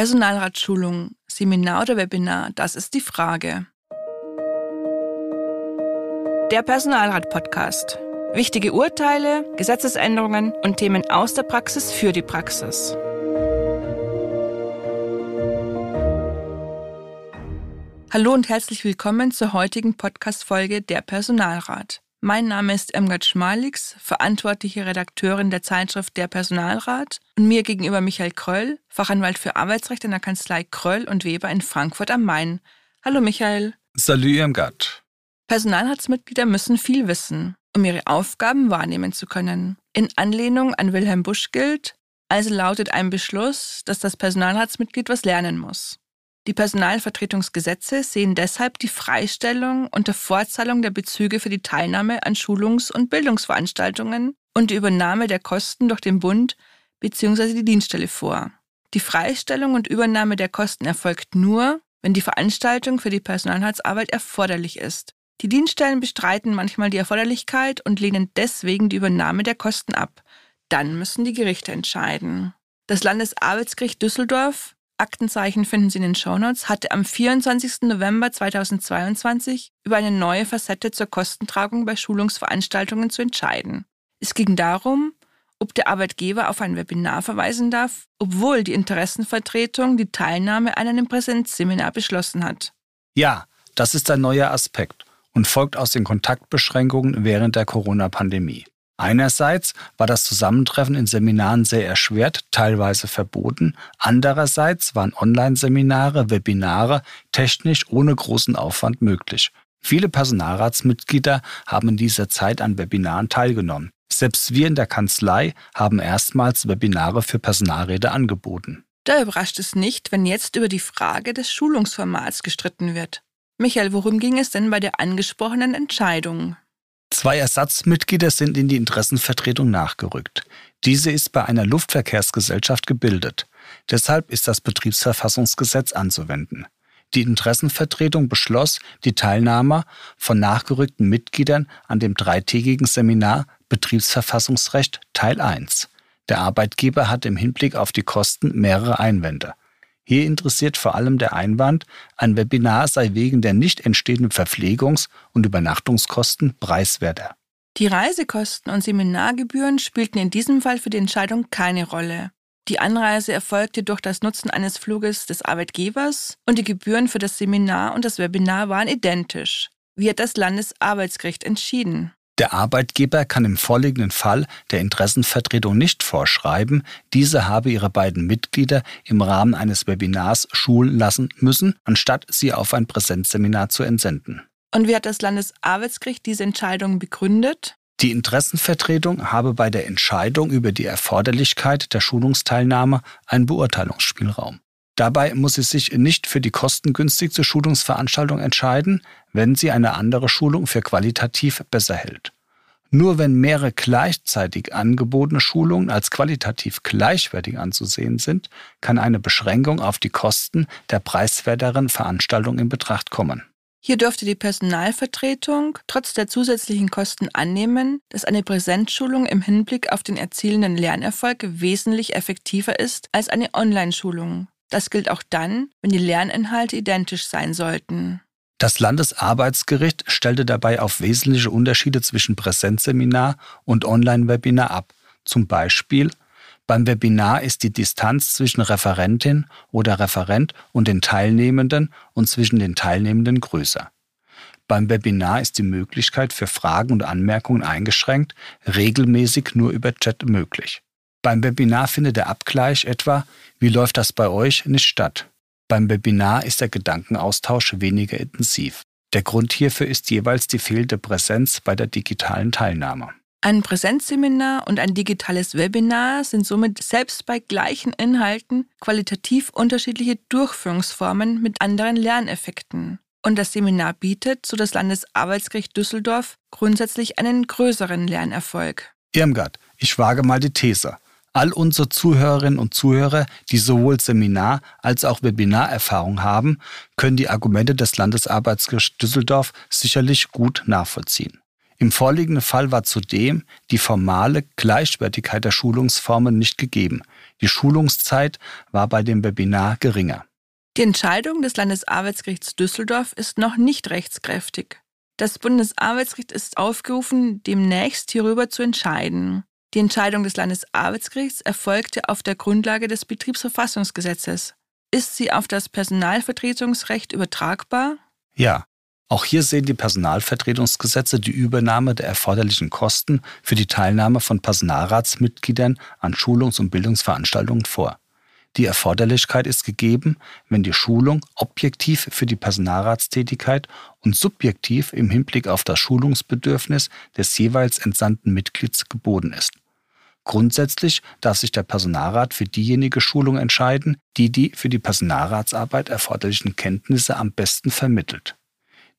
Personalratschulung, Seminar oder Webinar, das ist die Frage. Der Personalrat-Podcast. Wichtige Urteile, Gesetzesänderungen und Themen aus der Praxis für die Praxis. Hallo und herzlich willkommen zur heutigen Podcast-Folge Der Personalrat. Mein Name ist Irmgard Schmalix, verantwortliche Redakteurin der Zeitschrift Der Personalrat und mir gegenüber Michael Kröll, Fachanwalt für Arbeitsrecht in der Kanzlei Kröll und Weber in Frankfurt am Main. Hallo Michael. Salut Irmgard. Personalratsmitglieder müssen viel wissen, um ihre Aufgaben wahrnehmen zu können. In Anlehnung an Wilhelm Busch gilt, also lautet ein Beschluss, dass das Personalratsmitglied was lernen muss. Die Personalvertretungsgesetze sehen deshalb die Freistellung unter Vorzahlung der Bezüge für die Teilnahme an Schulungs- und Bildungsveranstaltungen und die Übernahme der Kosten durch den Bund bzw. die Dienststelle vor. Die Freistellung und Übernahme der Kosten erfolgt nur, wenn die Veranstaltung für die Personalratsarbeit erforderlich ist. Die Dienststellen bestreiten manchmal die Erforderlichkeit und lehnen deswegen die Übernahme der Kosten ab. Dann müssen die Gerichte entscheiden. Das Landesarbeitsgericht Düsseldorf Aktenzeichen finden Sie in den Shownotes, hatte am 24. November 2022 über eine neue Facette zur Kostentragung bei Schulungsveranstaltungen zu entscheiden. Es ging darum, ob der Arbeitgeber auf ein Webinar verweisen darf, obwohl die Interessenvertretung die Teilnahme an einem Präsenzseminar beschlossen hat. Ja, das ist ein neuer Aspekt und folgt aus den Kontaktbeschränkungen während der Corona-Pandemie. Einerseits war das Zusammentreffen in Seminaren sehr erschwert, teilweise verboten. Andererseits waren Online-Seminare, Webinare technisch ohne großen Aufwand möglich. Viele Personalratsmitglieder haben in dieser Zeit an Webinaren teilgenommen. Selbst wir in der Kanzlei haben erstmals Webinare für Personalräte angeboten. Da überrascht es nicht, wenn jetzt über die Frage des Schulungsformats gestritten wird. Michael, worum ging es denn bei der angesprochenen Entscheidung? Zwei Ersatzmitglieder sind in die Interessenvertretung nachgerückt. Diese ist bei einer Luftverkehrsgesellschaft gebildet. Deshalb ist das Betriebsverfassungsgesetz anzuwenden. Die Interessenvertretung beschloss die Teilnahme von nachgerückten Mitgliedern an dem dreitägigen Seminar Betriebsverfassungsrecht Teil 1. Der Arbeitgeber hatte im Hinblick auf die Kosten mehrere Einwände. Hier interessiert vor allem der Einwand, ein Webinar sei wegen der nicht entstehenden Verpflegungs- und Übernachtungskosten preiswerter. Die Reisekosten und Seminargebühren spielten in diesem Fall für die Entscheidung keine Rolle. Die Anreise erfolgte durch das Nutzen eines Fluges des Arbeitgebers und die Gebühren für das Seminar und das Webinar waren identisch. Wie hat das Landesarbeitsgericht entschieden? Der Arbeitgeber kann im vorliegenden Fall der Interessenvertretung nicht vorschreiben, diese habe ihre beiden Mitglieder im Rahmen eines Webinars schulen lassen müssen, anstatt sie auf ein Präsenzseminar zu entsenden. Und wie hat das Landesarbeitsgericht diese Entscheidung begründet? Die Interessenvertretung habe bei der Entscheidung über die Erforderlichkeit der Schulungsteilnahme einen Beurteilungsspielraum. Dabei muss sie sich nicht für die kostengünstigste Schulungsveranstaltung entscheiden, wenn sie eine andere Schulung für qualitativ besser hält. Nur wenn mehrere gleichzeitig angebotene Schulungen als qualitativ gleichwertig anzusehen sind, kann eine Beschränkung auf die Kosten der preiswerteren Veranstaltung in Betracht kommen. Hier dürfte die Personalvertretung trotz der zusätzlichen Kosten annehmen, dass eine Präsenzschulung im Hinblick auf den erzielenden Lernerfolg wesentlich effektiver ist als eine Online-Schulung. Das gilt auch dann, wenn die Lerninhalte identisch sein sollten. Das Landesarbeitsgericht stellte dabei auf wesentliche Unterschiede zwischen Präsenzseminar und Online-Webinar ab. Zum Beispiel beim Webinar ist die Distanz zwischen Referentin oder Referent und den Teilnehmenden und zwischen den Teilnehmenden größer. Beim Webinar ist die Möglichkeit für Fragen und Anmerkungen eingeschränkt, regelmäßig nur über Chat möglich. Beim Webinar findet der Abgleich etwa, wie läuft das bei euch, nicht statt. Beim Webinar ist der Gedankenaustausch weniger intensiv. Der Grund hierfür ist jeweils die fehlende Präsenz bei der digitalen Teilnahme. Ein Präsenzseminar und ein digitales Webinar sind somit selbst bei gleichen Inhalten qualitativ unterschiedliche Durchführungsformen mit anderen Lerneffekten. Und das Seminar bietet, so das Landesarbeitsgericht Düsseldorf, grundsätzlich einen größeren Lernerfolg. Irmgard, ich wage mal die These. All unsere Zuhörerinnen und Zuhörer, die sowohl Seminar- als auch Webinarerfahrung haben, können die Argumente des Landesarbeitsgerichts Düsseldorf sicherlich gut nachvollziehen. Im vorliegenden Fall war zudem die formale Gleichwertigkeit der Schulungsformen nicht gegeben. Die Schulungszeit war bei dem Webinar geringer. Die Entscheidung des Landesarbeitsgerichts Düsseldorf ist noch nicht rechtskräftig. Das Bundesarbeitsgericht ist aufgerufen, demnächst hierüber zu entscheiden. Die Entscheidung des Landesarbeitsgerichts erfolgte auf der Grundlage des Betriebsverfassungsgesetzes. Ist sie auf das Personalvertretungsrecht übertragbar? Ja, auch hier sehen die Personalvertretungsgesetze die Übernahme der erforderlichen Kosten für die Teilnahme von Personalratsmitgliedern an Schulungs- und Bildungsveranstaltungen vor. Die Erforderlichkeit ist gegeben, wenn die Schulung objektiv für die Personalratstätigkeit und subjektiv im Hinblick auf das Schulungsbedürfnis des jeweils entsandten Mitglieds geboten ist. Grundsätzlich darf sich der Personalrat für diejenige Schulung entscheiden, die die für die Personalratsarbeit erforderlichen Kenntnisse am besten vermittelt.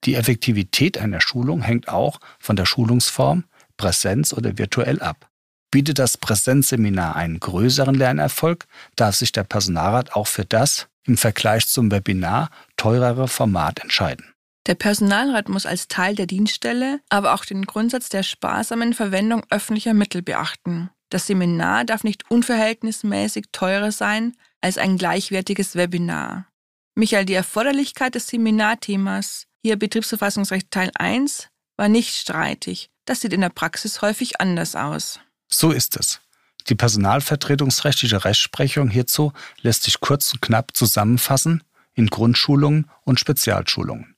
Die Effektivität einer Schulung hängt auch von der Schulungsform, Präsenz oder virtuell ab. Bietet das Präsenzseminar einen größeren Lernerfolg, darf sich der Personalrat auch für das im Vergleich zum Webinar teurere Format entscheiden. Der Personalrat muss als Teil der Dienststelle aber auch den Grundsatz der sparsamen Verwendung öffentlicher Mittel beachten. Das Seminar darf nicht unverhältnismäßig teurer sein als ein gleichwertiges Webinar. Michael, die Erforderlichkeit des Seminarthemas hier Betriebsverfassungsrecht Teil 1 war nicht streitig. Das sieht in der Praxis häufig anders aus. So ist es. Die personalvertretungsrechtliche Rechtsprechung hierzu lässt sich kurz und knapp zusammenfassen in Grundschulungen und Spezialschulungen.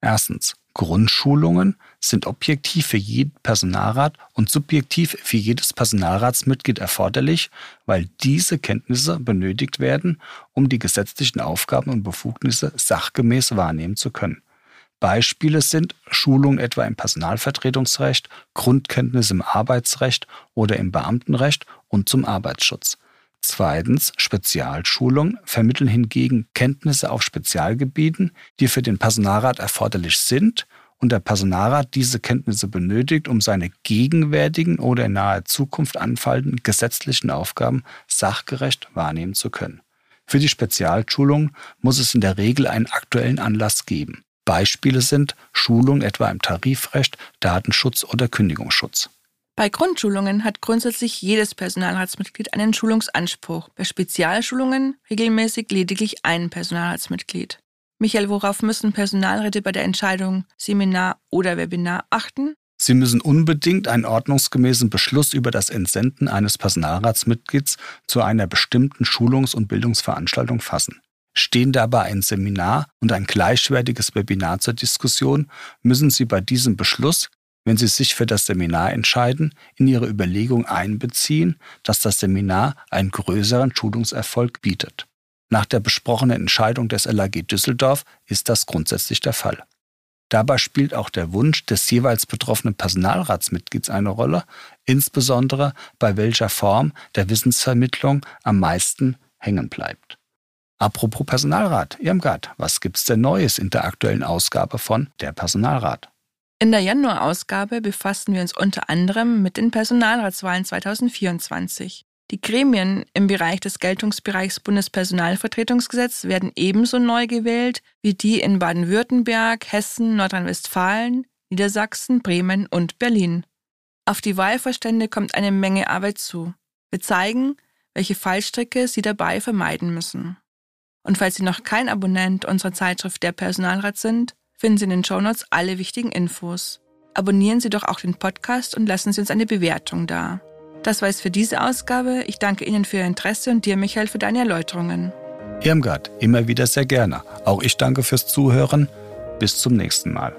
Erstens. Grundschulungen sind objektiv für jeden Personalrat und subjektiv für jedes Personalratsmitglied erforderlich, weil diese Kenntnisse benötigt werden, um die gesetzlichen Aufgaben und Befugnisse sachgemäß wahrnehmen zu können. Beispiele sind Schulung etwa im Personalvertretungsrecht, Grundkenntnisse im Arbeitsrecht oder im Beamtenrecht und zum Arbeitsschutz. Zweitens, Spezialschulung vermitteln hingegen Kenntnisse auf Spezialgebieten, die für den Personalrat erforderlich sind und der Personalrat diese Kenntnisse benötigt, um seine gegenwärtigen oder in naher Zukunft anfallenden gesetzlichen Aufgaben sachgerecht wahrnehmen zu können. Für die Spezialschulung muss es in der Regel einen aktuellen Anlass geben. Beispiele sind Schulung etwa im Tarifrecht, Datenschutz oder Kündigungsschutz. Bei Grundschulungen hat grundsätzlich jedes Personalratsmitglied einen Schulungsanspruch, bei Spezialschulungen regelmäßig lediglich ein Personalratsmitglied. Michael, worauf müssen Personalräte bei der Entscheidung Seminar oder Webinar achten? Sie müssen unbedingt einen ordnungsgemäßen Beschluss über das Entsenden eines Personalratsmitglieds zu einer bestimmten Schulungs- und Bildungsveranstaltung fassen. Stehen dabei ein Seminar und ein gleichwertiges Webinar zur Diskussion, müssen Sie bei diesem Beschluss, wenn Sie sich für das Seminar entscheiden, in Ihre Überlegung einbeziehen, dass das Seminar einen größeren Schulungserfolg bietet. Nach der besprochenen Entscheidung des LAG Düsseldorf ist das grundsätzlich der Fall. Dabei spielt auch der Wunsch des jeweils betroffenen Personalratsmitglieds eine Rolle, insbesondere bei welcher Form der Wissensvermittlung am meisten hängen bleibt. Apropos Personalrat, Irmgard, was gibt's denn Neues in der aktuellen Ausgabe von Der Personalrat? In der Januarausgabe befassen wir uns unter anderem mit den Personalratswahlen 2024. Die Gremien im Bereich des Geltungsbereichs Bundespersonalvertretungsgesetz werden ebenso neu gewählt wie die in Baden-Württemberg, Hessen, Nordrhein-Westfalen, Niedersachsen, Bremen und Berlin. Auf die Wahlvorstände kommt eine Menge Arbeit zu. Wir zeigen, welche Fallstricke sie dabei vermeiden müssen. Und falls Sie noch kein Abonnent unserer Zeitschrift Der Personalrat sind, finden Sie in den Shownotes alle wichtigen Infos. Abonnieren Sie doch auch den Podcast und lassen Sie uns eine Bewertung da. Das war es für diese Ausgabe. Ich danke Ihnen für Ihr Interesse und dir, Michael, für deine Erläuterungen. Irmgard, immer wieder sehr gerne. Auch ich danke fürs Zuhören. Bis zum nächsten Mal.